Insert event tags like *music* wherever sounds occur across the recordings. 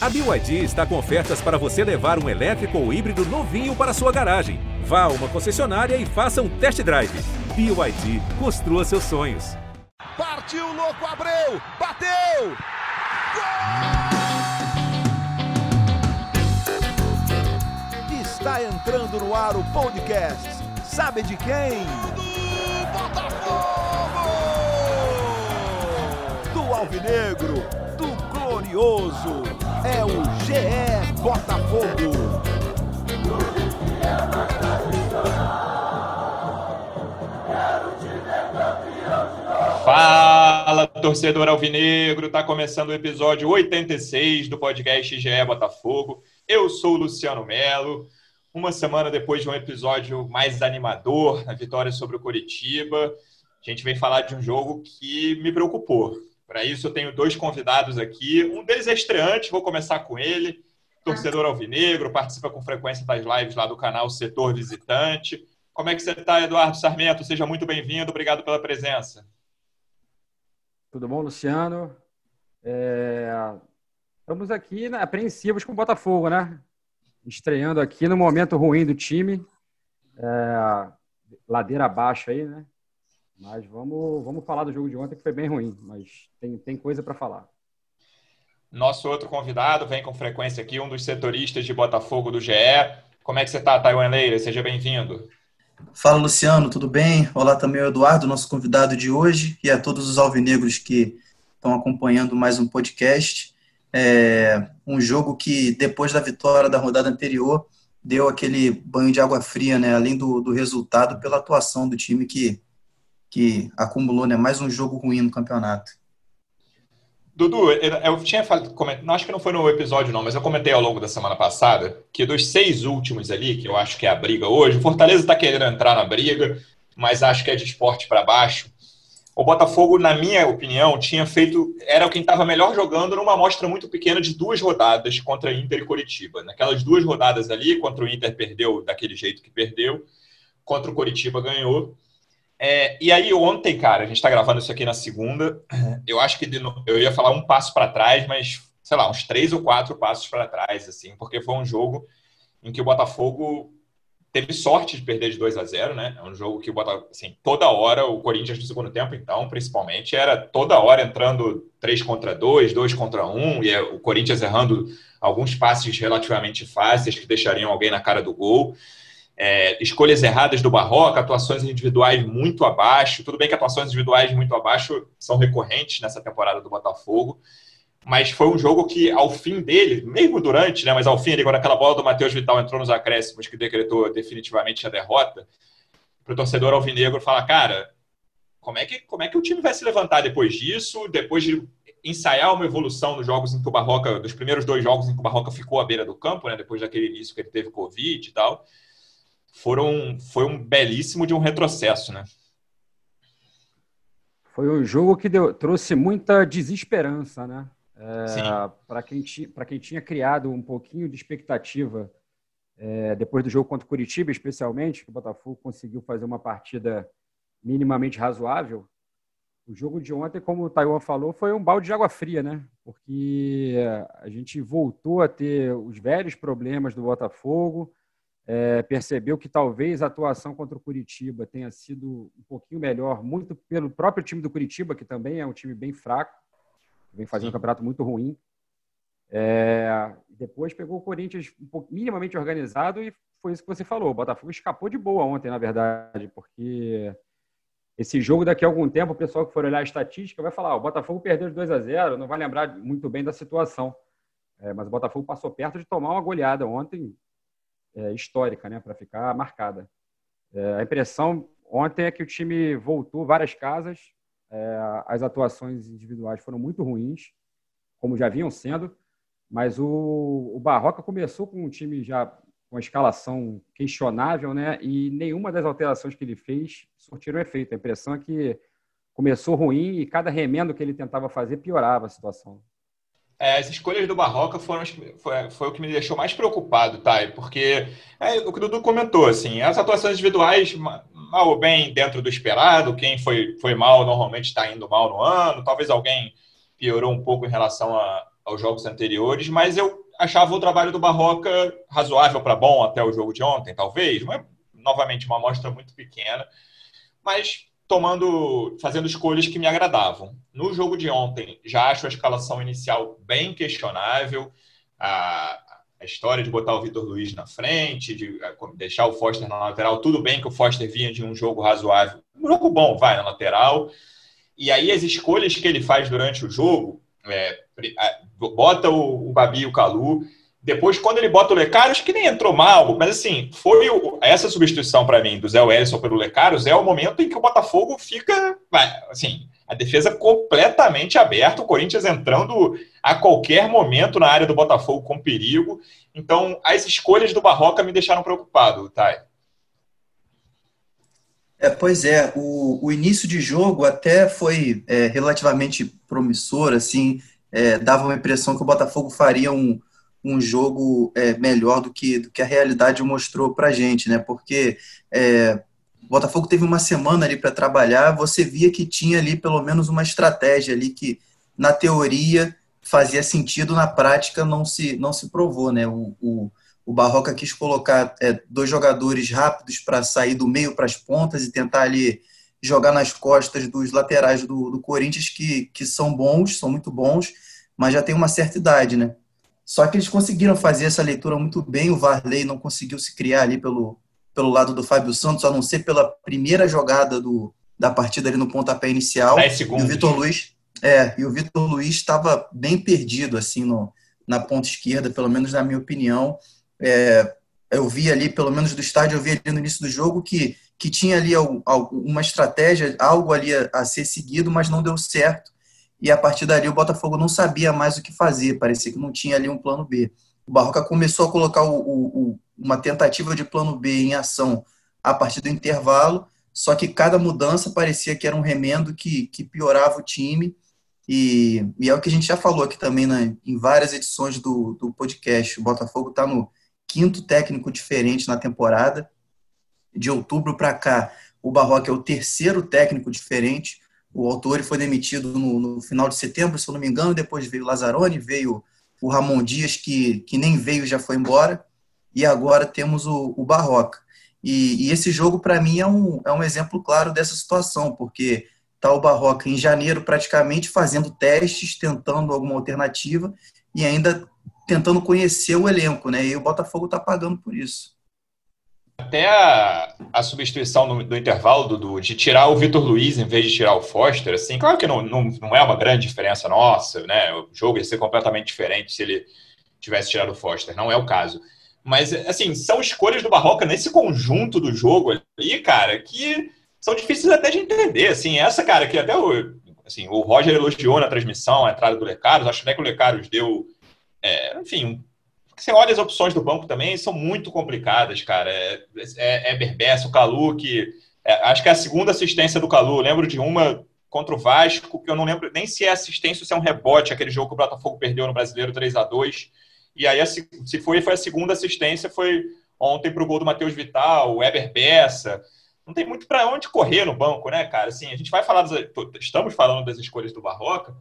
A BYD está com ofertas para você levar um elétrico ou híbrido novinho para sua garagem. Vá a uma concessionária e faça um test drive. BYD, construa seus sonhos. Partiu, louco, Abreu! Bateu! Gol! Está entrando no ar o podcast. Sabe de quem? Do Botafogo! Do Alvinegro, do Glorioso. É o GE Botafogo. Fala, torcedor alvinegro! Tá começando o episódio 86 do podcast GE Botafogo. Eu sou o Luciano Melo. Uma semana depois de um episódio mais animador, a vitória sobre o Coritiba, a gente vem falar de um jogo que me preocupou. Para isso, eu tenho dois convidados aqui. Um deles é estreante, vou começar com ele. Torcedor alvinegro, participa com frequência das lives lá do canal Setor Visitante. Como é que você está, Eduardo Sarmento? Seja muito bem-vindo, obrigado pela presença. Tudo bom, Luciano? É... Estamos aqui né, apreensivos com o Botafogo, né? Estreando aqui no momento ruim do time. É... Ladeira abaixo aí, né? Mas vamos, vamos falar do jogo de ontem, que foi bem ruim, mas tem, tem coisa para falar. Nosso outro convidado vem com frequência aqui, um dos setoristas de Botafogo do GE. Como é que você está, Taiwan Leira? Seja bem-vindo. Fala, Luciano, tudo bem? Olá também ao Eduardo, nosso convidado de hoje, e a todos os alvinegros que estão acompanhando mais um podcast. É um jogo que, depois da vitória da rodada anterior, deu aquele banho de água fria, né? Além do, do resultado, pela atuação do time que, que acumulou né? mais um jogo ruim no campeonato. Dudu, eu tinha falado, acho que não foi no episódio não, mas eu comentei ao longo da semana passada que dos seis últimos ali, que eu acho que é a briga hoje, o Fortaleza está querendo entrar na briga, mas acho que é de esporte para baixo. O Botafogo, na minha opinião, tinha feito, era quem estava melhor jogando numa amostra muito pequena de duas rodadas contra Inter e Coritiba. Naquelas duas rodadas ali, contra o Inter perdeu daquele jeito que perdeu, contra o Coritiba ganhou. É, e aí, ontem, cara, a gente está gravando isso aqui na segunda. Eu acho que eu ia falar um passo para trás, mas sei lá, uns três ou quatro passos para trás, assim, porque foi um jogo em que o Botafogo teve sorte de perder de 2 a 0 né? É um jogo que o Botafogo, assim, toda hora, o Corinthians no segundo tempo, então, principalmente, era toda hora entrando 3 contra 2, 2 contra 1, e é o Corinthians errando alguns passes relativamente fáceis que deixariam alguém na cara do gol é, escolhas erradas do Barroca, atuações individuais muito abaixo. Tudo bem que atuações individuais muito abaixo são recorrentes nessa temporada do Botafogo, mas foi um jogo que, ao fim dele, mesmo durante, né, mas ao fim, quando aquela bola do Matheus Vital entrou nos acréscimos, que decretou definitivamente a derrota, para o torcedor alvinegro falar, cara, como é, que, como é que o time vai se levantar depois disso, depois de ensaiar uma evolução nos jogos em que o Barroca, dos primeiros dois jogos em que o Barroca ficou à beira do campo, né, depois daquele início que ele teve Covid e tal foram, foi um belíssimo de um retrocesso, né? Foi um jogo que deu, trouxe muita desesperança, né? É, para quem, quem tinha criado um pouquinho de expectativa é, depois do jogo contra o Curitiba, especialmente, que o Botafogo conseguiu fazer uma partida minimamente razoável. O jogo de ontem, como o Taiwan falou, foi um balde de água fria, né? Porque a gente voltou a ter os velhos problemas do Botafogo, é, percebeu que talvez a atuação contra o Curitiba tenha sido um pouquinho melhor, muito pelo próprio time do Curitiba, que também é um time bem fraco, vem fazendo um campeonato muito ruim. É, depois pegou o Corinthians um pouco, minimamente organizado e foi isso que você falou. O Botafogo escapou de boa ontem, na verdade, porque esse jogo daqui a algum tempo, o pessoal que for olhar a estatística vai falar: ah, o Botafogo perdeu de 2 a 0, não vai lembrar muito bem da situação. É, mas o Botafogo passou perto de tomar uma goleada ontem, é, histórica, né, para ficar marcada. É, a impressão ontem é que o time voltou várias casas, é, as atuações individuais foram muito ruins, como já vinham sendo, mas o, o Barroca começou com um time já com a escalação questionável, né? E nenhuma das alterações que ele fez surtiram efeito. A impressão é que começou ruim e cada remendo que ele tentava fazer piorava a situação. É, as escolhas do Barroca foram foi, foi, o que me deixou mais preocupado, Thay, porque é, o que o Dudu comentou, assim, as atuações individuais, mal ou bem dentro do esperado, quem foi, foi mal normalmente está indo mal no ano, talvez alguém piorou um pouco em relação a, aos jogos anteriores, mas eu achava o trabalho do Barroca razoável para bom até o jogo de ontem, talvez. Mas, novamente, uma amostra muito pequena, mas tomando, fazendo escolhas que me agradavam. No jogo de ontem, já acho a escalação inicial bem questionável. A, a história de botar o Vitor Luiz na frente, de deixar o Foster na lateral, tudo bem que o Foster vinha de um jogo razoável, um jogo bom, vai na lateral. E aí as escolhas que ele faz durante o jogo, é, bota o, o Babi e o Calu. Depois, quando ele bota o Lecaros, que nem entrou mal, mas assim, foi o, essa substituição para mim do Zé Wellison pelo Lecaros é o momento em que o Botafogo fica, assim, a defesa completamente aberta, o Corinthians entrando a qualquer momento na área do Botafogo com perigo. Então, as escolhas do Barroca me deixaram preocupado, Thay. É, pois é, o, o início de jogo até foi é, relativamente promissor, assim, é, dava uma impressão que o Botafogo faria um, um jogo é, melhor do que, do que a realidade mostrou para gente, né? Porque é, o Botafogo teve uma semana ali para trabalhar, você via que tinha ali pelo menos uma estratégia ali que, na teoria, fazia sentido, na prática não se, não se provou, né? O, o, o Barroca quis colocar é, dois jogadores rápidos para sair do meio para as pontas e tentar ali jogar nas costas dos laterais do, do Corinthians, que, que são bons, são muito bons, mas já tem uma certa idade, né? Só que eles conseguiram fazer essa leitura muito bem, o Varley não conseguiu se criar ali pelo, pelo lado do Fábio Santos, a não ser pela primeira jogada do, da partida ali no pontapé inicial. 10 segundos. E o Vitor Luiz, é, e o Vitor Luiz estava bem perdido assim no, na ponta esquerda, pelo menos na minha opinião. É, eu vi ali, pelo menos do estádio, eu vi ali no início do jogo que, que tinha ali uma estratégia, algo ali a, a ser seguido, mas não deu certo. E a partir dali o Botafogo não sabia mais o que fazer, parecia que não tinha ali um plano B. O Barroca começou a colocar o, o, uma tentativa de plano B em ação a partir do intervalo, só que cada mudança parecia que era um remendo que, que piorava o time. E, e, é o que a gente já falou aqui também né, em várias edições do, do podcast. O Botafogo está no quinto técnico diferente na temporada. De outubro para cá, o Barroca é o terceiro técnico diferente. O Autori foi demitido no, no, final de setembro, se eu não me engano. Depois veio o Lazzaroni, veio o Ramon Dias, que, que nem veio já foi embora. E agora temos o, o Barroca. E, e esse jogo, para mim, é um, é um exemplo claro dessa situação, porque está o Barroca em janeiro praticamente fazendo testes, tentando alguma alternativa e ainda tentando conhecer o elenco, né? E o Botafogo está pagando por isso. Até a, a substituição do, do intervalo, Dudu, de tirar o Vitor Luiz em vez de tirar o Foster, assim, claro que não, não, não é uma grande diferença nossa, né? O jogo ia ser completamente diferente se ele tivesse tirado o Foster, não é o caso. Mas, assim, são escolhas do Barroca nesse conjunto do jogo ali, cara, que são difíceis até de entender. Assim, essa, cara, que até o, assim, o Roger elogiou na transmissão a entrada do Lecaros, acho até que o Lecaros deu é, enfim, você olha as opções do banco também, são muito complicadas, cara. É, é, é Berbessa, o Calu, que. É, acho que é a segunda assistência do Calu. Lembro de uma contra o Vasco, que eu não lembro nem se é assistência ou se é um rebote, aquele jogo que o Botafogo perdeu no Brasileiro 3 a 2 E aí, se foi, foi a segunda assistência, foi ontem para o gol do Matheus Vital, o Eber Bessa. Não tem muito para onde correr no banco, né, cara? Assim, a gente vai falar, das, estamos falando das escolhas do Barroca,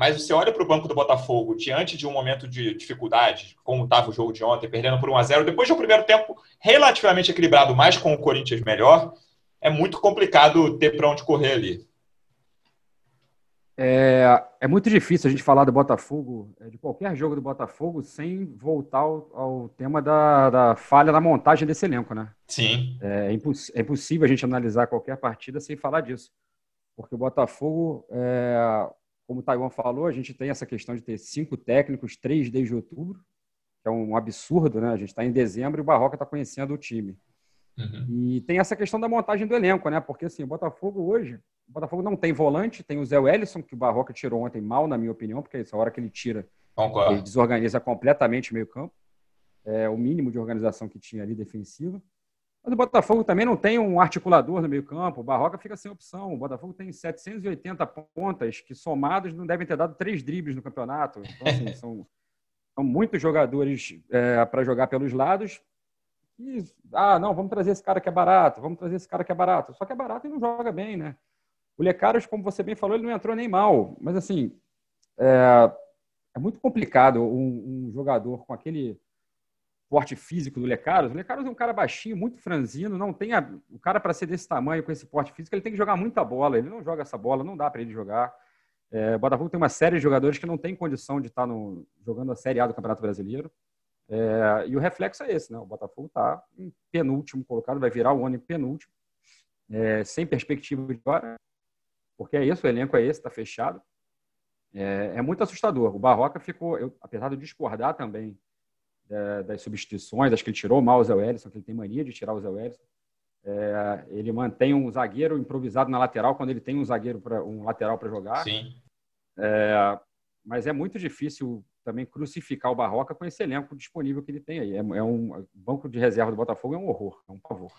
mas você olha para o banco do Botafogo diante de um momento de dificuldade, como estava o jogo de ontem, perdendo por 1 a 0 depois de um primeiro tempo relativamente equilibrado, mas com o Corinthians melhor, é muito complicado ter para onde correr ali. É, é, muito difícil a gente falar do Botafogo, é, de qualquer jogo do Botafogo, sem voltar ao, ao tema da, da, falha na montagem desse elenco, né? Sim. É, é, imposs, é, impossível a gente analisar qualquer partida sem falar disso. Porque o Botafogo, é, como o Taiwan falou, a gente tem essa questão de ter cinco técnicos, três desde outubro, que é um absurdo, né? A gente está em dezembro e o Barroca está conhecendo o time. Uhum. E tem essa questão da montagem do elenco, né? Porque assim, o Botafogo hoje, o Botafogo não tem volante, tem o Zé Wellison, que o Barroca tirou ontem mal, na minha opinião, porque essa hora que ele tira, Concordo. ele desorganiza completamente o meio-campo. É o mínimo de organização que tinha ali defensiva. Mas o Botafogo também não tem um articulador no meio-campo. O Barroca fica sem opção. O Botafogo tem 780 pontas que, somados, não devem ter dado três dribles no campeonato. Então, assim, *laughs* são, são muitos jogadores é, para jogar pelos lados. E, ah, não, vamos trazer esse cara que é barato, vamos trazer esse cara que é barato. Só que é barato e não joga bem, né? O Lecaros, como você bem falou, ele não entrou nem mal. Mas, assim, é, é muito complicado um, um jogador com aquele porte físico do Lecaros. O Lecaros é um cara baixinho, muito franzino, não tem a... o cara para ser desse tamanho com esse porte físico, ele tem que jogar muita bola. Ele não joga essa bola, não dá para ele jogar. É, o Botafogo tem uma série de jogadores que não tem condição de estar no... jogando a Série A do Campeonato Brasileiro. É, e o reflexo é esse, né? O Botafogo está em penúltimo colocado, vai virar o ano em penúltimo, é, sem perspectiva de agora, porque é isso, o elenco é esse, está fechado. É, é, muito assustador. O Barroca ficou, eu, apesar de discordar também é, das substituições, acho que ele tirou mal o Zé Wellison, que ele tem mania de tirar o Zé Wellison. É, ele mantém um zagueiro improvisado na lateral quando ele tem um zagueiro para um lateral para jogar. Sim. É, mas é muito difícil também crucificar o Barroca com esse elenco disponível que ele tem aí. É, é um banco de reserva do Botafogo é um horror, é um pavor.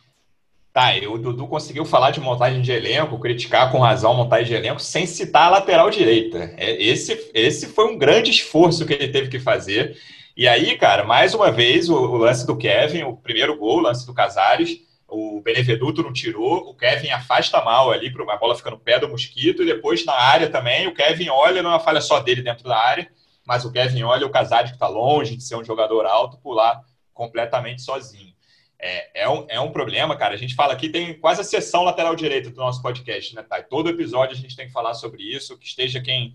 Tá, o Dudu conseguiu falar de montagem de elenco, criticar com razão a montagem de elenco, sem citar a lateral direita. É, esse, esse foi um grande esforço que ele teve que fazer. E aí, cara, mais uma vez, o, o lance do Kevin, o primeiro gol, o lance do Casares, o Benevenuto não tirou, o Kevin afasta mal ali, uma bola fica no pé do Mosquito, e depois na área também, o Kevin olha, não é uma falha só dele dentro da área, mas o Kevin olha o Casares, que está longe de ser um jogador alto, pular completamente sozinho. É, é, um, é um problema, cara. A gente fala aqui, tem quase a sessão lateral direita do nosso podcast, né, Thay? Todo episódio a gente tem que falar sobre isso, que esteja quem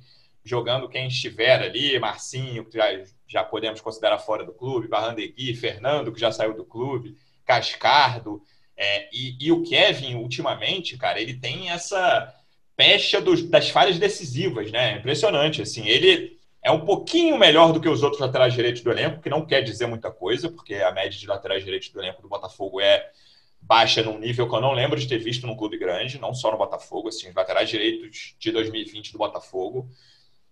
jogando, quem estiver ali, Marcinho, que já, já podemos considerar fora do clube, Barrandegui, Fernando, que já saiu do clube, Cascardo, é, e, e, o Kevin, ultimamente, cara, ele tem essa pecha dos, das falhas decisivas, né? Impressionante, assim. Ele é um pouquinho melhor do que os outros laterais direitos do elenco, que não quer dizer muita coisa, porque a média de laterais direitos do elenco do Botafogo é baixa num nível que eu não lembro de ter visto num clube grande, não só no Botafogo, assim, os laterais direitos de 2020 do Botafogo,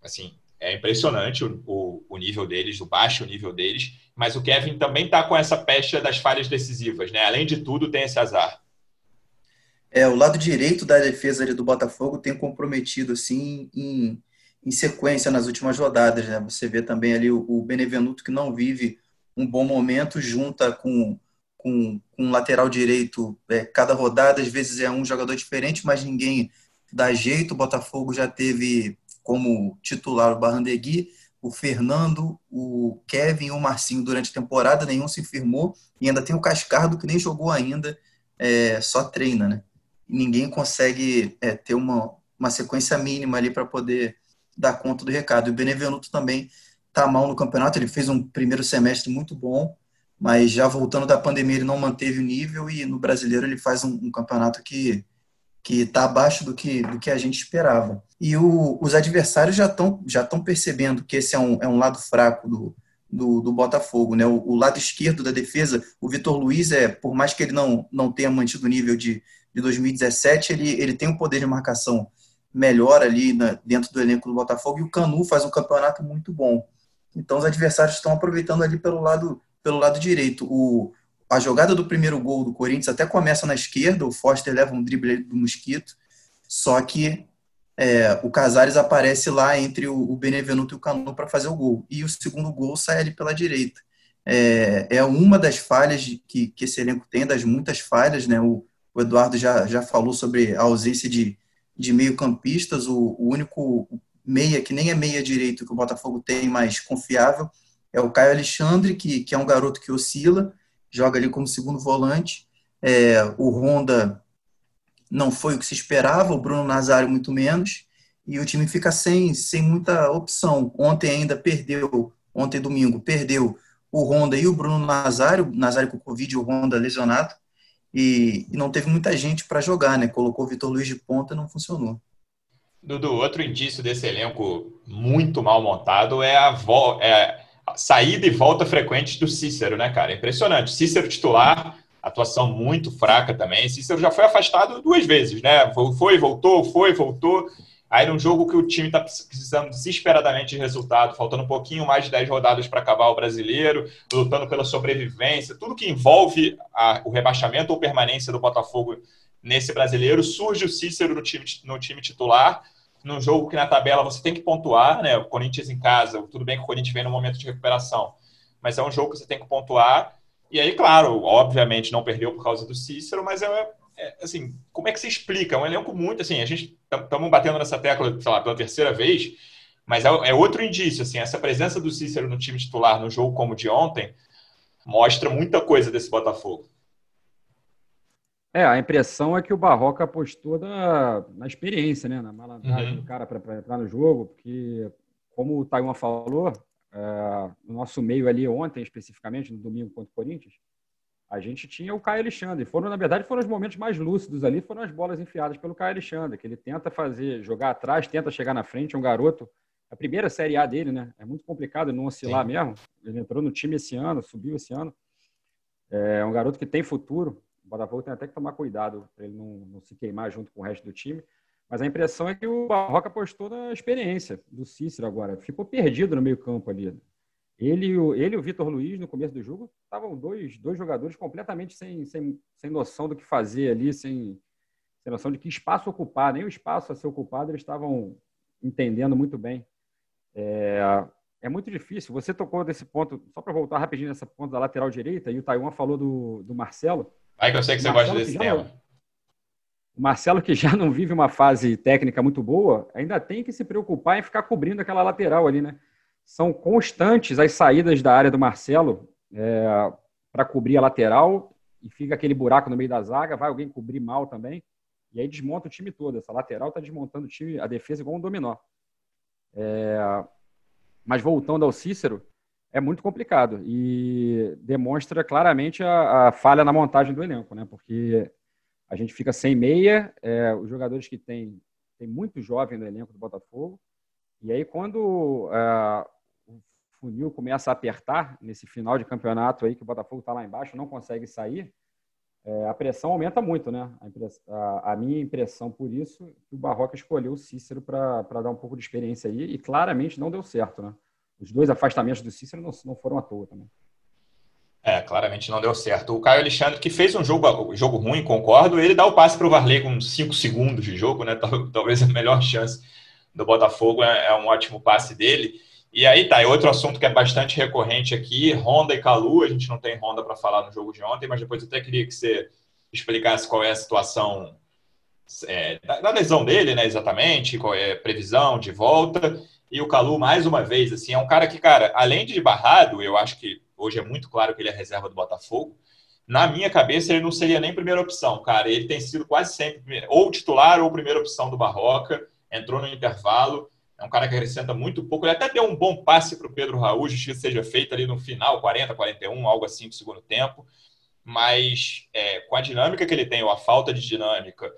assim, é impressionante o, o, o nível deles, o baixo nível deles, mas o Kevin também está com essa pecha das falhas decisivas, né? Além de tudo, tem esse azar. É, o lado direito da defesa do Botafogo tem comprometido, assim, em em sequência nas últimas rodadas. Né? Você vê também ali o, o Benevenuto que não vive um bom momento, junta com, com, com lateral direito. É, cada rodada, às vezes, é um jogador diferente, mas ninguém dá jeito. O Botafogo já teve como titular o Barrandegui, o Fernando, o Kevin e o Marcinho durante a temporada, nenhum se firmou, e ainda tem o Cascardo que nem jogou ainda, é, só treina, né? Ninguém consegue é, ter uma, uma sequência mínima ali para poder dar conta do recado. E o Benevenuto também está mal no campeonato, ele fez um primeiro semestre muito bom, mas já voltando da pandemia ele não manteve o nível e no brasileiro ele faz um, um campeonato que que está abaixo do que, do que a gente esperava. E o, os adversários já estão já estão percebendo que esse é um, é um lado fraco do, do, do Botafogo. Né? O, o, lado esquerdo da defesa, o Vitor Luiz, é, por mais que ele não, não tenha mantido o nível de, de 2017, ele, ele tem um poder de marcação melhor ali na, dentro do elenco do Botafogo, e o Canu faz um campeonato muito bom. Então os adversários estão aproveitando ali pelo lado, pelo lado direito. O, a jogada do primeiro gol do Corinthians até começa na esquerda, o Foster leva um drible do Mosquito, só que é, o Casares aparece lá entre o, Benevenuto e o Canu para fazer o gol. E o segundo gol sai ali pela direita. É, é uma das falhas que, que esse elenco tem, das muitas falhas, né? O, o Eduardo já, já falou sobre a ausência de, de meio-campistas, o, o, único meia que nem é meia direito que o Botafogo tem mais confiável é o Caio Alexandre, que, que é um garoto que oscila, joga ali como segundo volante. É, o Honda não foi o que se esperava, o Bruno Nazário muito menos, e o time fica sem, sem muita opção. Ontem ainda perdeu, ontem domingo, perdeu o Honda e o Bruno Nazário, Nazário com Covid e o Honda lesionado e, e não teve muita gente para jogar, né? Colocou o Vitor Luiz de ponta não funcionou. Dudu, outro indício desse elenco muito mal montado é a, é a saída e volta frequente do Cícero, né, cara? Impressionante. Cícero titular, atuação muito fraca também. Cícero já foi afastado duas vezes, né? Foi, voltou, foi, voltou. Aí num jogo que o time está precisando desesperadamente de resultado, faltando um pouquinho mais de 10 rodadas para acabar o brasileiro, lutando pela sobrevivência, tudo que envolve a, o rebaixamento ou permanência do Botafogo nesse brasileiro, surge o Cícero no time, no time titular, num jogo que na tabela você tem que pontuar, né? O Corinthians em casa, tudo bem que o Corinthians vem no momento de recuperação, mas é um jogo que você tem que pontuar. E aí, claro, obviamente não perdeu por causa do Cícero, mas é, é, assim, como é que se explica? É um elenco muito, assim, a gente estamos batendo nessa tecla, sei lá, pela terceira vez, Mas é, é outro indício, assim, essa presença do Cícero no time titular no jogo como de ontem mostra muita coisa desse Botafogo. É, a impressão é que o Barroca apostou na, na experiência, né? Na malandragem uhum. do cara para entrar no jogo, porque, como o Taiwan falou, é, no nosso meio ali ontem, especificamente, no domingo contra o Corinthians, a gente tinha o Caio Alexandre. Foram, na verdade, foram os momentos mais lúcidos ali, foram as bolas enfiadas pelo Caio Alexandre, que ele tenta fazer, jogar atrás, tenta chegar na frente, é um garoto, a primeira Série A dele, né? É muito complicado não oscilar Sim. mesmo. Ele entrou no time esse ano, subiu esse ano. É um garoto que tem futuro. O Botafogo tem até que tomar cuidado para ele não, não se queimar junto com o resto do time. Mas a impressão é que o Barroca apostou na experiência do Cícero agora. Ficou perdido no meio campo ali. Ele, ele e o Vitor Luiz, no começo do jogo, estavam dois, dois jogadores completamente sem, sem, sem noção do que fazer ali, sem, sem noção de que espaço ocupar, nem o espaço a ser ocupado, eles estavam entendendo muito bem. É, é muito difícil. Você tocou desse ponto, só para voltar rapidinho nessa ponta da lateral direita, e o Taiwan falou do, do Marcelo. Vai que eu sei que você gosta desse tema. o Marcelo, que já não vive uma fase técnica muito boa, ainda tem que se preocupar em ficar cobrindo aquela lateral ali, né? São constantes as saídas da área do Marcelo é, para cobrir a lateral e fica aquele buraco no meio da zaga, vai alguém cobrir mal também, e aí desmonta o time todo. Essa lateral está desmontando o time, a defesa igual um dominó. É, mas voltando ao Cícero, é muito complicado e demonstra claramente a, a, falha na montagem do elenco, né? Porque a gente fica sem meia, é, os jogadores que tem, tem muito jovem no elenco do Botafogo, e aí quando é, o funil começa a apertar nesse final de campeonato aí que o Botafogo está lá embaixo, não consegue sair, é, a pressão aumenta muito, né? A, a, a, minha impressão por isso, que o Barroca escolheu o Cícero para dar um pouco de experiência aí e claramente não deu certo, né? Os dois afastamentos do Cícero não, não foram à toa também. É, claramente não deu certo. O Caio Alexandre, que fez um jogo, jogo ruim, concordo, ele dá o passe para o Varley com 5 segundos de jogo, né? *laughs* Talvez a melhor chance do Botafogo é, é um ótimo passe dele. E aí tá, é outro assunto que é bastante recorrente aqui, Honda e Calu, a gente não tem Honda para falar no jogo de ontem, mas depois eu até queria que você explicasse qual é a situação é, da, lesão dele, né, exatamente, qual é a previsão de volta, e o Calu, mais uma vez, assim, é um cara que, cara, além de barrado, eu acho que hoje é muito claro que ele é reserva do Botafogo, na minha cabeça ele não seria nem primeira opção, cara, ele tem sido quase sempre ou titular ou primeira opção do Barroca, entrou no intervalo, é um cara que acrescenta muito pouco. Ele até deu um bom passe para o Pedro Raul, justiça seja feita ali no final, 40, 41, algo assim do segundo tempo. Mas é, com a dinâmica que ele tem, ou a falta de dinâmica,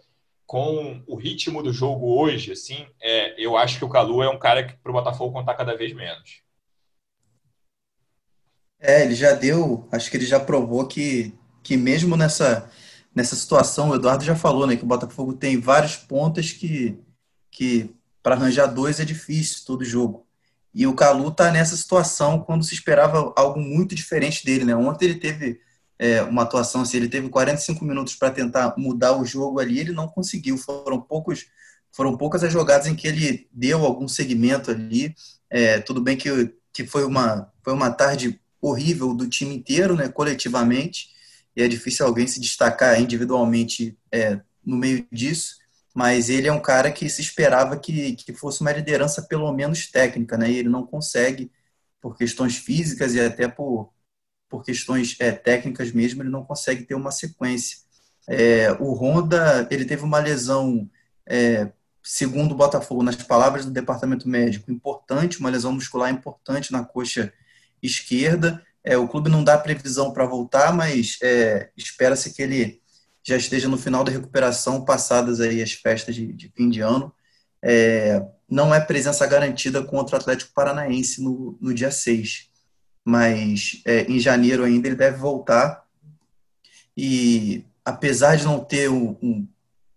com o ritmo do jogo hoje, assim, é, eu acho que o Calu é um cara que para o Botafogo contar cada vez menos. É, ele já deu, acho que ele já provou que, que mesmo nessa, nessa situação, o Eduardo já falou, né, que o Botafogo tem vários pontos que, que para arranjar dois é difícil todo jogo. E o Calu está nessa situação quando se esperava algo muito diferente dele. Né? Ontem ele teve é, uma atuação assim, ele teve 45 minutos para tentar mudar o jogo ali, ele não conseguiu. Foram poucos, foram poucas as jogadas em que ele deu algum segmento ali. É, tudo bem que, que foi, uma, foi uma tarde horrível do time inteiro, né, coletivamente, e é difícil alguém se destacar individualmente é, no meio disso mas ele é um cara que se esperava que, que fosse uma liderança pelo menos técnica, né? E ele não consegue por questões físicas e até por, por questões é, técnicas mesmo, ele não consegue ter uma sequência. É, o Honda, ele teve uma lesão, é, segundo o Botafogo, nas palavras do departamento médico, importante, uma lesão muscular importante na coxa esquerda. É, o clube não dá previsão para voltar, mas é, espera-se que ele já esteja no final da recuperação, passadas aí as festas de, de fim de ano. É, não é presença garantida contra o Atlético Paranaense no, no dia 6, mas é, em janeiro ainda ele deve voltar. E apesar de não ter um, um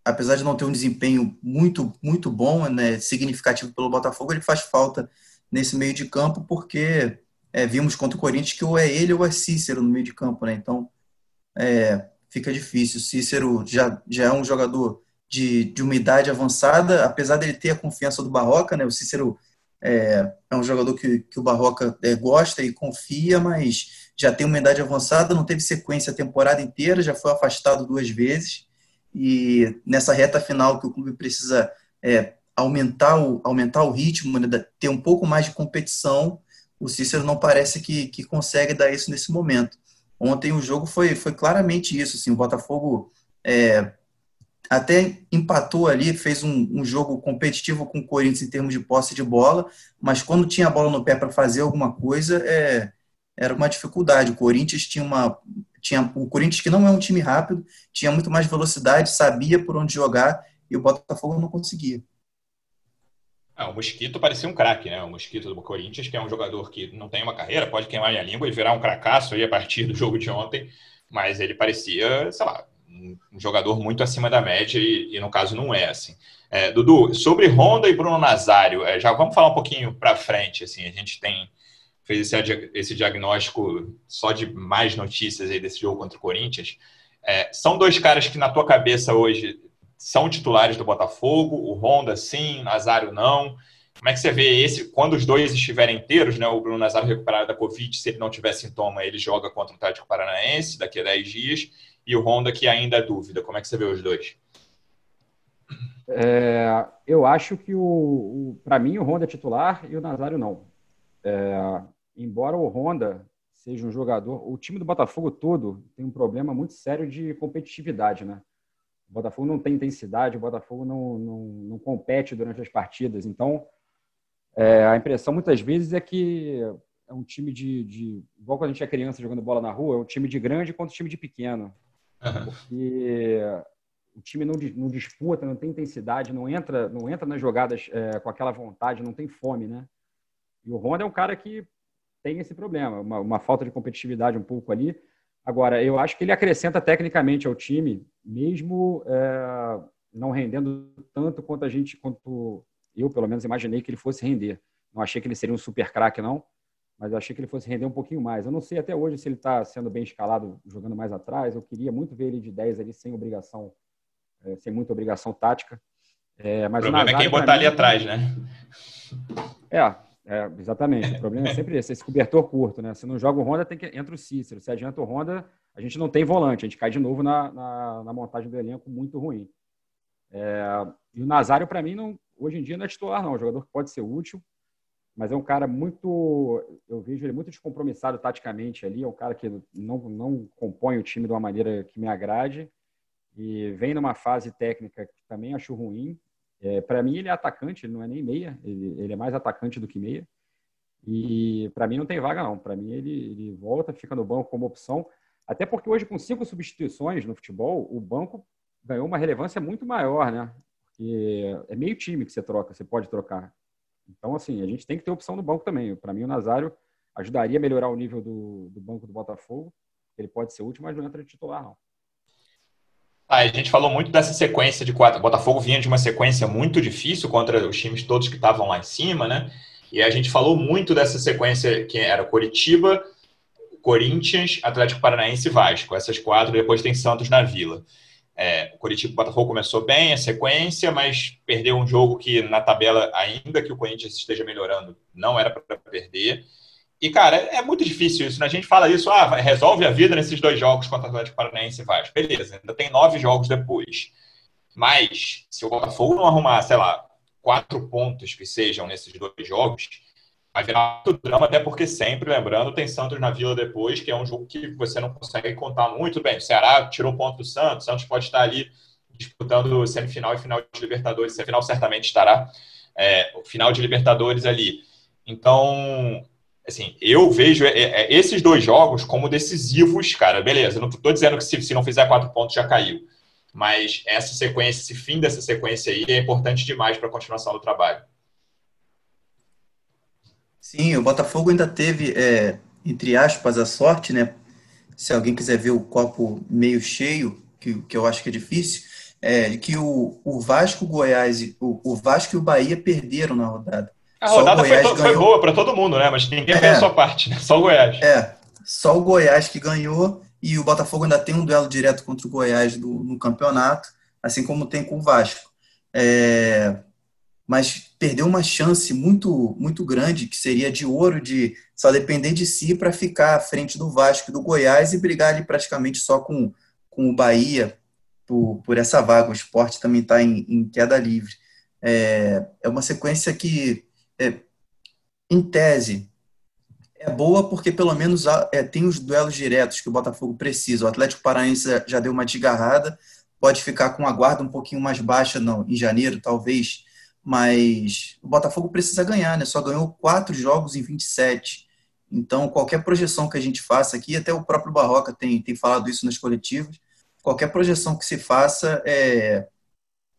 apesar de não ter um desempenho muito muito bom, né, significativo pelo Botafogo, ele faz falta nesse meio de campo porque é, vimos contra o Corinthians que ou é ele ou é Cícero no meio de campo, né? Então, é, fica difícil. Cícero já, já é um jogador de, de uma idade avançada, apesar dele ter a confiança do Barroca, né? O Cícero é, é um jogador que, que o Barroca é, gosta e confia, mas já tem uma idade avançada, não teve sequência a temporada inteira, já foi afastado duas vezes. E nessa reta final que o clube precisa é, aumentar o, aumentar o ritmo, né, ter um pouco mais de competição, o Cícero não parece que, que consegue dar isso nesse momento. Ontem o jogo foi, foi claramente isso. Assim, o Botafogo é, até empatou ali, fez um, um, jogo competitivo com o Corinthians em termos de posse de bola, mas quando tinha a bola no pé para fazer alguma coisa, é, era uma dificuldade. O Corinthians tinha uma. Tinha, o Corinthians, que não é um time rápido, tinha muito mais velocidade, sabia por onde jogar, e o Botafogo não conseguia. Ah, o Mosquito parecia um craque, né? O Mosquito do Corinthians, que é um jogador que não tem uma carreira, pode queimar a língua e virar um cracaço aí a partir do jogo de ontem, mas ele parecia, sei lá, um jogador muito acima da média e, e no caso não é assim. É, Dudu, sobre Honda e Bruno Nazário, é, já vamos falar um pouquinho para frente, assim, a gente tem fez esse, esse, diagnóstico só de mais notícias aí desse jogo contra o Corinthians. É, são dois caras que na tua cabeça hoje são titulares do Botafogo, o Honda sim, Nazário não. Como é que você vê esse, quando os dois estiverem inteiros, né, o Bruno Nazário recuperado da Covid, se ele não tiver sintoma, ele joga contra o Atlético Paranaense daqui a 10 dias, e o Honda que ainda é dúvida. Como é que você vê os dois? É, eu acho que, o, o para mim, o Honda é titular e o Nazário não. É, embora o Honda seja um jogador, o time do Botafogo todo tem um problema muito sério de competitividade, né? O Botafogo não tem intensidade, o Botafogo não, não, não compete durante as partidas. Então, é, a impressão muitas vezes é que é um time de, de. Igual quando a gente é criança jogando bola na rua, é um time de grande contra um time de pequeno. Porque o time não, não, disputa, não tem intensidade, não entra, não entra nas jogadas é, com aquela vontade, não tem fome, né? E o Honda é um cara que tem esse problema, uma, uma falta de competitividade um pouco ali. Agora, eu acho que ele acrescenta tecnicamente ao time, mesmo é, não rendendo tanto quanto a gente, quanto eu, pelo menos, imaginei que ele fosse render. Não achei que ele seria um super craque, não, mas achei que ele fosse render um pouquinho mais. Eu não sei até hoje se ele está sendo bem escalado, jogando mais atrás. Eu queria muito ver ele de 10 ali, sem obrigação, é, sem muita obrigação tática. É, mas o problema o Nazário, é quem botar ali atrás, né? É, é, exatamente. O problema é sempre esse, esse cobertor curto, né? Se não joga o Honda, tem que entra o Cícero. Se adianta o Honda, a gente não tem volante, a gente cai de novo na, na, na montagem do elenco muito ruim. É, e o Nazário, para mim, não, hoje em dia não é titular, não. É um jogador que pode ser útil, mas é um cara muito. Eu vejo ele muito descompromissado taticamente ali. É um cara que não, não compõe o time de uma maneira que me agrade. E vem numa fase técnica que também acho ruim. É, para mim, ele é atacante, ele não é nem meia, ele, ele é mais atacante do que meia. E para mim não tem vaga, não. Para mim, ele, ele volta, fica no banco como opção. Até porque hoje, com cinco substituições no futebol, o banco ganhou uma relevância muito maior, né? É meio time que você troca, você pode trocar. Então, assim, a gente tem que ter opção no banco também. Para mim, o Nazário ajudaria a melhorar o nível do, do banco do Botafogo. Ele pode ser útil, mas não entra de titular, não. Ah, a gente falou muito dessa sequência de quatro. O Botafogo vinha de uma sequência muito difícil contra os times todos que estavam lá em cima, né? E a gente falou muito dessa sequência que era Coritiba, Corinthians, Atlético Paranaense e Vasco. Essas quatro, depois tem Santos na Vila. É, o Coritiba o Botafogo começou bem a sequência, mas perdeu um jogo que na tabela, ainda que o Corinthians esteja melhorando, não era para perder. E, cara, é, é muito difícil isso, né? A gente fala isso, ah, resolve a vida nesses dois jogos contra o Atlético Paranaense e Vasco. Beleza, ainda tem nove jogos depois. Mas, se o Botafogo não arrumar, sei lá, quatro pontos que sejam nesses dois jogos, vai virar muito drama, até porque sempre, lembrando, tem Santos na Vila depois, que é um jogo que você não consegue contar muito bem. O Ceará tirou ponto do Santos, Santos pode estar ali disputando semifinal e final de Libertadores. Semifinal certamente estará. É, o final de Libertadores ali. Então, assim, eu vejo é, é, esses dois jogos como decisivos, cara. Beleza, não estou dizendo que se, se não fizer quatro pontos já caiu. Mas essa sequência, esse fim dessa sequência aí é importante demais para a continuação do trabalho. Sim, o Botafogo ainda teve, é, entre aspas, a sorte, né? Se alguém quiser ver o copo meio cheio, que, que eu acho que é difícil, é que o, o Vasco, o Goiás, o, o Vasco e o Bahia perderam na rodada. A rodada foi, ganhou... foi, boa para todo mundo, né? Mas ninguém é, fez a sua parte, né? Só o Goiás. É, só o Goiás que ganhou e o Botafogo ainda tem um duelo direto contra o Goiás do, no campeonato, assim como tem com o Vasco. É, mas perdeu uma chance muito muito grande, que seria de ouro, de só depender de si para ficar à frente do Vasco e do Goiás e brigar ali praticamente só com, com o Bahia por, por essa vaga. O esporte também está em, em, queda livre. É, é uma sequência que, é, em tese, é boa porque pelo menos é, tem os duelos diretos que o Botafogo precisa. O Atlético Paranaense já deu uma desgarrada, pode ficar com a guarda um pouquinho mais baixa não, em janeiro, talvez, mas o Botafogo precisa ganhar, né? Só ganhou quatro jogos em 27. Então, qualquer projeção que a gente faça aqui, até o próprio Barroca tem, tem falado isso nas coletivas, qualquer projeção que se faça, é,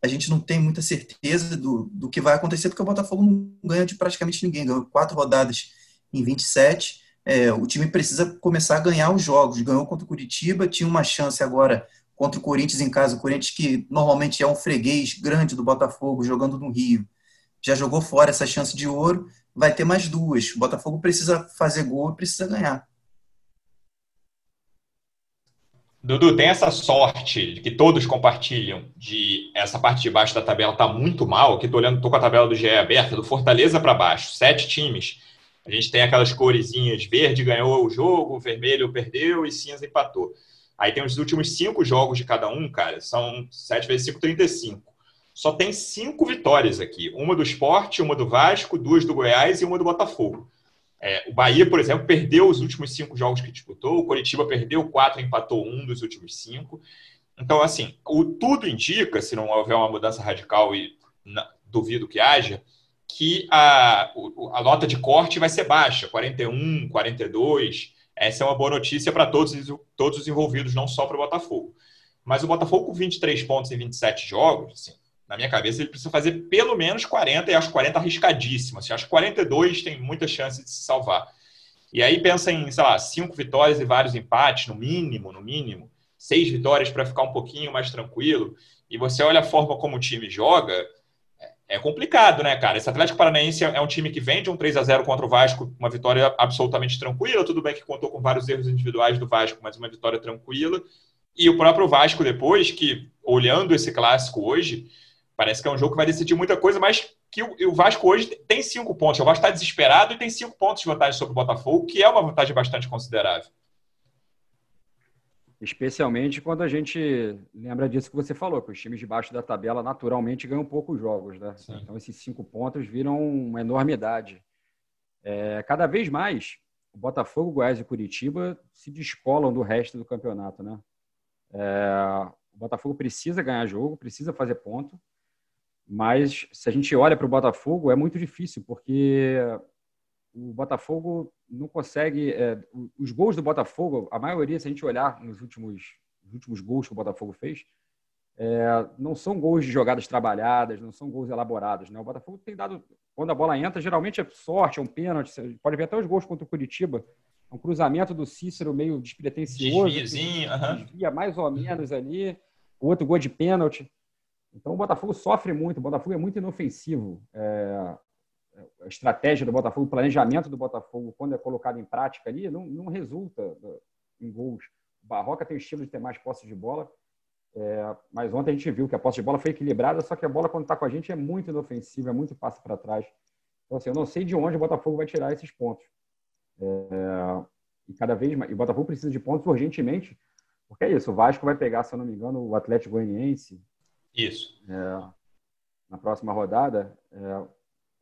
a gente não tem muita certeza do, do que vai acontecer, porque o Botafogo não ganha de praticamente ninguém, ganhou quatro rodadas em 27. É, o time precisa começar a ganhar os jogos. Ganhou contra o Curitiba, tinha uma chance agora contra o Corinthians em casa. O Corinthians, que normalmente é um freguês grande do Botafogo, jogando no Rio, já jogou fora essa chance de ouro vai ter mais duas. O Botafogo precisa fazer gol e precisa ganhar. Dudu, tem essa sorte que todos compartilham de essa parte de baixo da tabela tá muito mal. Aqui tô olhando, tô com a tabela do GE aberta, do Fortaleza para baixo, sete times. A gente tem aquelas coresinhas, verde ganhou o jogo, vermelho perdeu e cinza empatou. Aí tem os últimos cinco jogos de cada um, cara, são 7 vezes 5, 35 só tem cinco vitórias aqui. Uma do Esporte, uma do Vasco, duas do Goiás e uma do Botafogo. É, o Bahia, por exemplo, perdeu os últimos cinco jogos que disputou. O Coritiba perdeu quatro, empatou um dos últimos cinco. Então, assim, o tudo indica, se não houver uma mudança radical e na, duvido que haja, que a, a nota de corte vai ser baixa, 41, 42. Essa é uma boa notícia para todos, todos os envolvidos, não só para o Botafogo. Mas o Botafogo com 23 pontos em 27 jogos, assim, na minha cabeça, ele precisa fazer pelo menos 40, e acho 40 arriscadíssimo. Assim, acho 42 tem muita chance de se salvar. E aí pensa em, sei lá, cinco vitórias e vários empates, no mínimo, no mínimo. Seis vitórias para ficar um pouquinho mais tranquilo. E você olha a forma como o time joga, é, complicado, né, cara? Esse Atlético Paranaense é um time que vem de um 3 a 0 contra o Vasco, uma vitória absolutamente tranquila. Tudo bem que contou com vários erros individuais do Vasco, mas uma vitória tranquila. E o próprio Vasco depois, que olhando esse clássico hoje, Parece que é um jogo que vai decidir muita coisa, mas que o, Vasco hoje tem cinco pontos. O Vasco está desesperado e tem cinco pontos de vantagem sobre o Botafogo, que é uma vantagem bastante considerável. Especialmente quando a gente lembra disso que você falou, que os times de baixo da tabela naturalmente ganham poucos jogos, né? Sim. Então esses cinco pontos viram uma enormidade. É, cada vez mais, o Botafogo, Goiás e Curitiba se descolam do resto do campeonato, né? É, o Botafogo precisa ganhar jogo, precisa fazer ponto. Mas se a gente olha para o Botafogo, é muito difícil, porque o Botafogo não consegue. É, os gols do Botafogo, a maioria, se a gente olhar nos últimos, nos últimos gols que o Botafogo fez, é, não são gols de jogadas trabalhadas, não são gols elaborados. Né? O Botafogo tem dado. Quando a bola entra, geralmente é sorte, é um pênalti. Você pode ver até os gols contra o Curitiba. É um cruzamento do Cícero meio despretensioso. Desviozinho, uhum. Desvia mais ou menos ali. O outro gol de pênalti. Então o Botafogo sofre muito, o Botafogo é muito inofensivo. É, a estratégia do Botafogo, o planejamento do Botafogo, quando é colocado em prática ali, não, não resulta em gols. O Barroca tem o estilo de ter mais posse de bola, é, mas ontem a gente viu que a posse de bola foi equilibrada, só que a bola, quando está com a gente, é muito inofensiva, é muito passe para trás. Então, assim, eu não sei de onde o Botafogo vai tirar esses pontos. É, e cada vez mais. E o Botafogo precisa de pontos urgentemente, porque é isso. O Vasco vai pegar, se eu não me engano, o Atlético Goianiense, isso. É, na próxima rodada, é,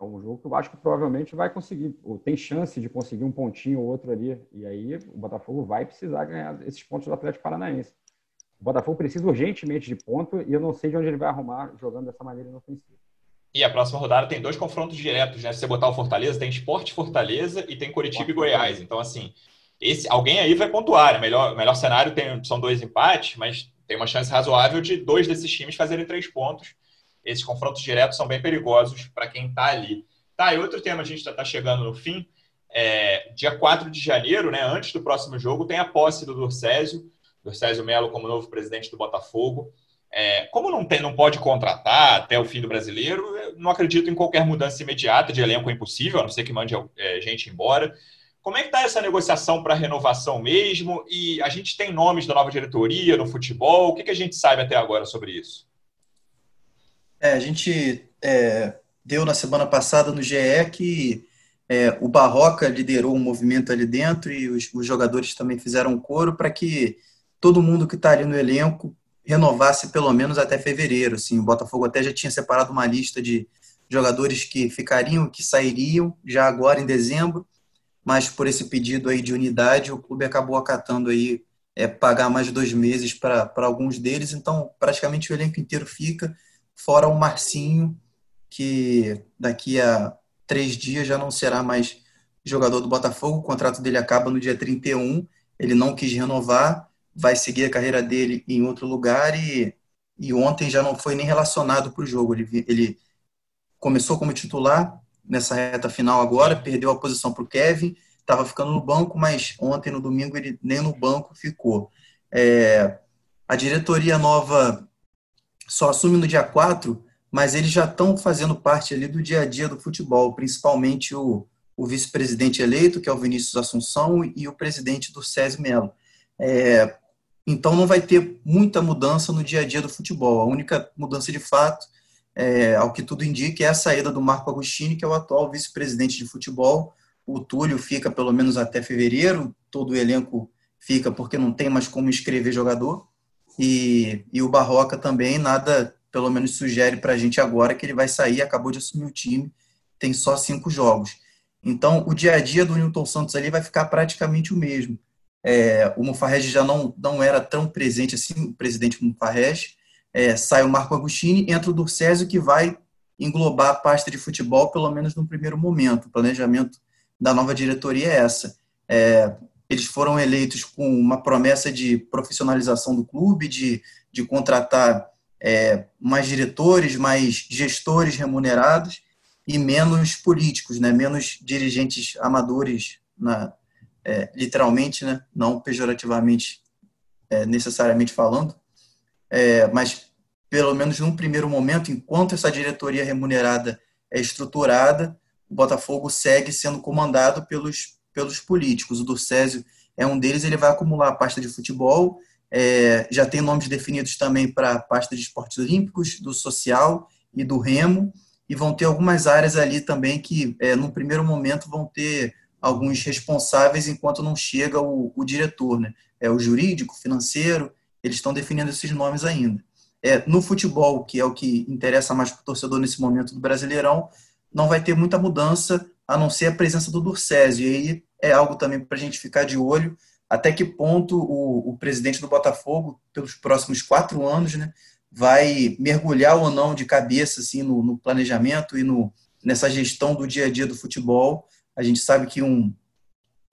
é um jogo que eu acho que provavelmente vai conseguir, ou tem chance de conseguir um pontinho ou outro ali. E aí o Botafogo vai precisar ganhar esses pontos do Atlético Paranaense. O Botafogo precisa urgentemente de ponto e eu não sei de onde ele vai arrumar jogando dessa maneira inofensiva. E a próxima rodada tem dois confrontos diretos, né? Se você botar o Fortaleza, tem Esporte Fortaleza e tem Curitiba e Goiás. Então, assim, esse, alguém aí vai pontuar. Né? Melhor, melhor cenário tem, são dois empates, mas tem uma chance razoável de dois desses times fazerem três pontos. Esses confrontos diretos são bem perigosos para quem está ali. Tá, e outro tema, a gente está chegando no fim. É, dia 4 de janeiro, né, antes do próximo jogo, tem a posse do Dorcésio, Dorcésio Melo como novo presidente do Botafogo. É, como não, tem, não pode contratar até o fim do brasileiro, não acredito em qualquer mudança imediata de elenco é impossível, a não ser que mande é, gente embora. Como é que está essa negociação para renovação mesmo? E a gente tem nomes da nova diretoria no futebol? O que, que a gente sabe até agora sobre isso? É, a gente é, deu na semana passada no GE que é, o Barroca liderou um movimento ali dentro e os, os jogadores também fizeram um coro para que todo mundo que está ali no elenco renovasse pelo menos até fevereiro. Assim, o Botafogo até já tinha separado uma lista de jogadores que ficariam, que sairiam já agora em dezembro, mas por esse pedido aí de unidade, o clube acabou acatando aí é, pagar mais dois meses para alguns deles, então praticamente o elenco inteiro fica, fora o Marcinho, que daqui a três dias já não será mais jogador do Botafogo, o contrato dele acaba no dia 31, ele não quis renovar, vai seguir a carreira dele em outro lugar e, e ontem já não foi nem relacionado para o jogo. Ele, ele começou como titular nessa reta final agora, perdeu a posição para o Kevin, estava ficando no banco, mas ontem, no domingo, ele nem no banco ficou. É, a diretoria nova só assume no dia 4, mas eles já estão fazendo parte ali do dia a dia do futebol, principalmente o, o vice-presidente eleito, que é o Vinícius Assunção, e o presidente do Césio Melo. É, então não vai ter muita mudança no dia a dia do futebol. A única mudança de fato, é, ao que tudo indica, é a saída do Marco Agostini, que é o atual vice-presidente de futebol. O Túlio fica pelo menos até fevereiro, todo o elenco fica porque não tem mais como inscrever jogador. E, e o Barroca também, nada, pelo menos sugere para a gente agora que ele vai sair, acabou de assumir o time, tem só cinco jogos. Então, o dia a dia do Newton Santos ali vai ficar praticamente o mesmo. É, o Mufarrege já não, não era tão presente assim, o presidente Mufarrege. É, sai o Marco Agostini, entra o Durcésio, que vai englobar a pasta de futebol, pelo menos no primeiro momento. O planejamento da nova diretoria é essa. É, eles foram eleitos com uma promessa de profissionalização do clube, de, de contratar é, mais diretores, mais gestores remunerados e menos políticos, né, menos dirigentes amadores na, é, literalmente, né? não pejorativamente é, necessariamente falando, é, mas pelo menos num primeiro momento, enquanto essa diretoria remunerada é estruturada, o Botafogo segue sendo comandado pelos, pelos políticos. O Durcésio é um deles, ele vai acumular a pasta de futebol, é, já tem nomes definidos também para a pasta de esportes olímpicos, do social e do remo, e vão ter algumas áreas ali também que, é, no primeiro momento, vão ter alguns responsáveis enquanto não chega o, o diretor, né? É o jurídico, financeiro, eles estão definindo esses nomes ainda. É, no futebol, que é o que interessa mais para o torcedor nesse momento do Brasileirão, não vai ter muita mudança, a não ser a presença do Durcésio. E aí é algo também para a gente ficar de olho, até que ponto o, o, presidente do Botafogo, pelos próximos quatro anos, né, vai mergulhar ou não de cabeça assim, no, no planejamento e no, nessa gestão do dia a dia do futebol, a gente sabe que, um,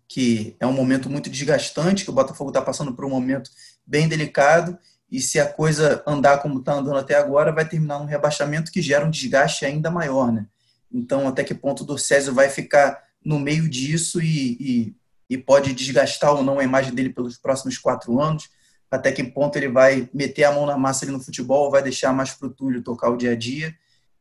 que é um momento muito desgastante, que o Botafogo está passando por um momento bem delicado, e se a coisa andar como está andando até agora, vai terminar num rebaixamento que gera um desgaste ainda maior. Né? Então, até que ponto o Césio vai ficar no meio disso e, e, e pode desgastar ou não a imagem dele pelos próximos quatro anos? Até que ponto ele vai meter a mão na massa ali no futebol ou vai deixar mais para o Túlio tocar o dia a dia?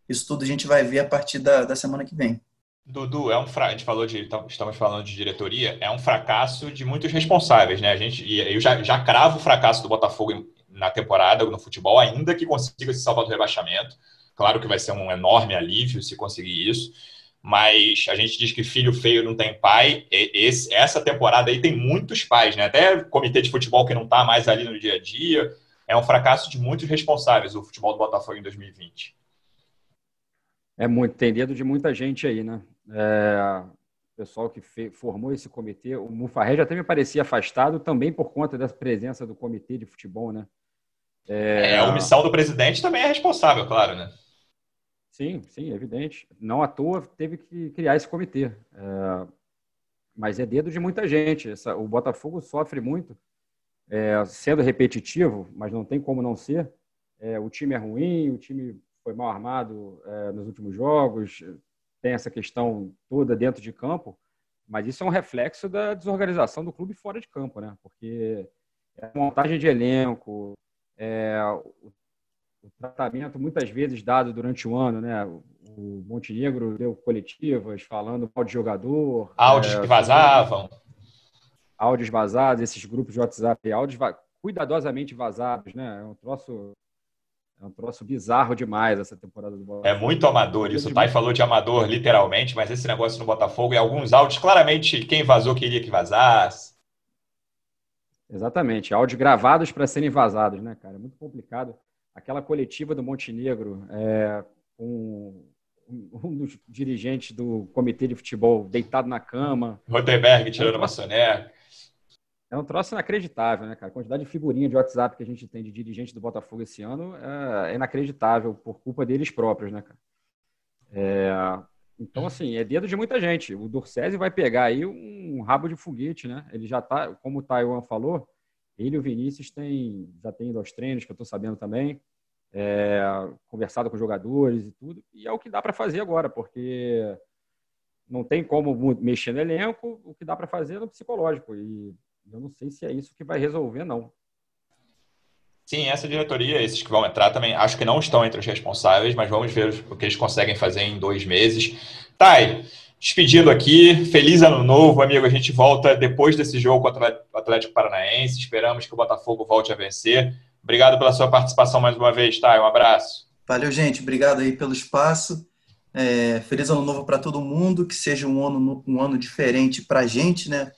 Isso tudo a gente vai ver a partir da, da semana que vem. Dudu, é um fra... a gente falou de estamos falando de diretoria, é um fracasso de muitos responsáveis, né? A gente e eu já, já cravo o fracasso do Botafogo na temporada no futebol, ainda que consiga se salvar do rebaixamento. Claro que vai ser um enorme alívio se conseguir isso, mas a gente diz que filho feio não tem pai. Esse, essa temporada aí tem muitos pais, né? Até comitê de futebol que não está mais ali no dia a dia. É um fracasso de muitos responsáveis o futebol do Botafogo em 2020. É muito, tem dedo de muita gente aí, né? É, o pessoal que formou esse comitê, o Mufarré já até me parecia afastado também por conta da presença do comitê de futebol, né? É, é a omissão do presidente também é responsável, claro, né? Sim, sim, evidente. Não à toa teve que criar esse comitê. É, mas é dedo de muita gente. Essa, o Botafogo sofre muito, é, sendo repetitivo, mas não tem como não ser. É, o time é ruim, o time foi mal armado é, nos últimos jogos, tem essa questão toda dentro de campo, mas isso é um reflexo da desorganização do clube fora de campo, né? Porque é a montagem de elenco, é, o, o, tratamento muitas vezes dado durante o ano, né? O Montenegro deu coletivas falando mal de jogador. Áudios é, que vazavam. Áudios vazados, esses grupos de WhatsApp, áudios va cuidadosamente vazados, né? É um troço é um troço bizarro demais essa temporada do Botafogo. É muito amador isso. O Thay falou de amador, literalmente, mas esse negócio no Botafogo e alguns áudios, claramente quem vazou queria que vazasse. Exatamente, áudios gravados para serem vazados, né, cara? É muito complicado. Aquela coletiva do Montenegro, é, um, um dos dirigentes do comitê de futebol deitado na cama. Rotenberg tirando uma soneca. É um troço inacreditável, né, cara? A quantidade de figurinha de WhatsApp que a gente tem de dirigente do Botafogo esse ano é inacreditável por culpa deles próprios, né, cara? É... Então, assim, é dedo de muita gente. O Dorcésio vai pegar aí um rabo de foguete, né? Ele já tá, como o Taiwan falou, ele e o Vinícius tem, já tem ido aos treinos, que eu tô sabendo também, é, conversado com jogadores e tudo, e é o que dá para fazer agora, porque não tem como mexer no elenco, o que dá para fazer é no psicológico. E eu não sei se é isso que vai resolver, não. Sim, essa diretoria, esses que vão entrar também, acho que não estão entre os responsáveis, mas vamos ver o que eles conseguem fazer em dois meses. Thay, despedindo aqui, feliz ano novo, amigo. A gente volta depois desse jogo contra o Atlético Paranaense. Esperamos que o Botafogo volte a vencer. Obrigado pela sua participação mais uma vez, Thay. Um abraço. Valeu, gente. Obrigado aí pelo espaço. É, feliz ano novo para todo mundo, que seja um ano, um ano diferente para a gente, né?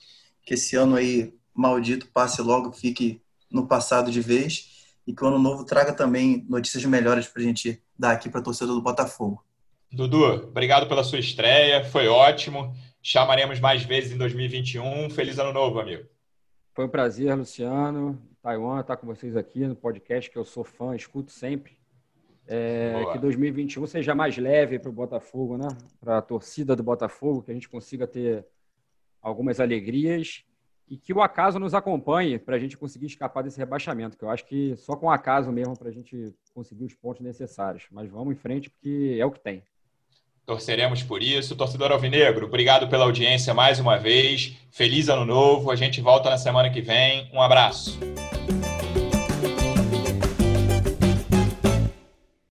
Que esse ano aí maldito passe logo, fique no passado de vez e que o ano novo traga também notícias melhores para a gente dar aqui para a torcida do Botafogo. Dudu, obrigado pela sua estreia, foi ótimo. Chamaremos mais vezes em 2021. Feliz ano novo, amigo. Foi um prazer, Luciano. Taiwan estar com vocês aqui no podcast que eu sou fã, escuto sempre. É, que 2021 seja mais leve para o Botafogo, né? Para a torcida do Botafogo, que a gente consiga ter algumas alegrias e que o acaso nos acompanhe para a gente conseguir escapar desse rebaixamento, que eu acho que só com o acaso mesmo para a gente conseguir os pontos necessários. Mas vamos em frente porque é o que tem. Torceremos por isso. Torcedor Alvinegro, obrigado pela audiência mais uma vez. Feliz ano novo. A gente volta na semana que vem. Um abraço.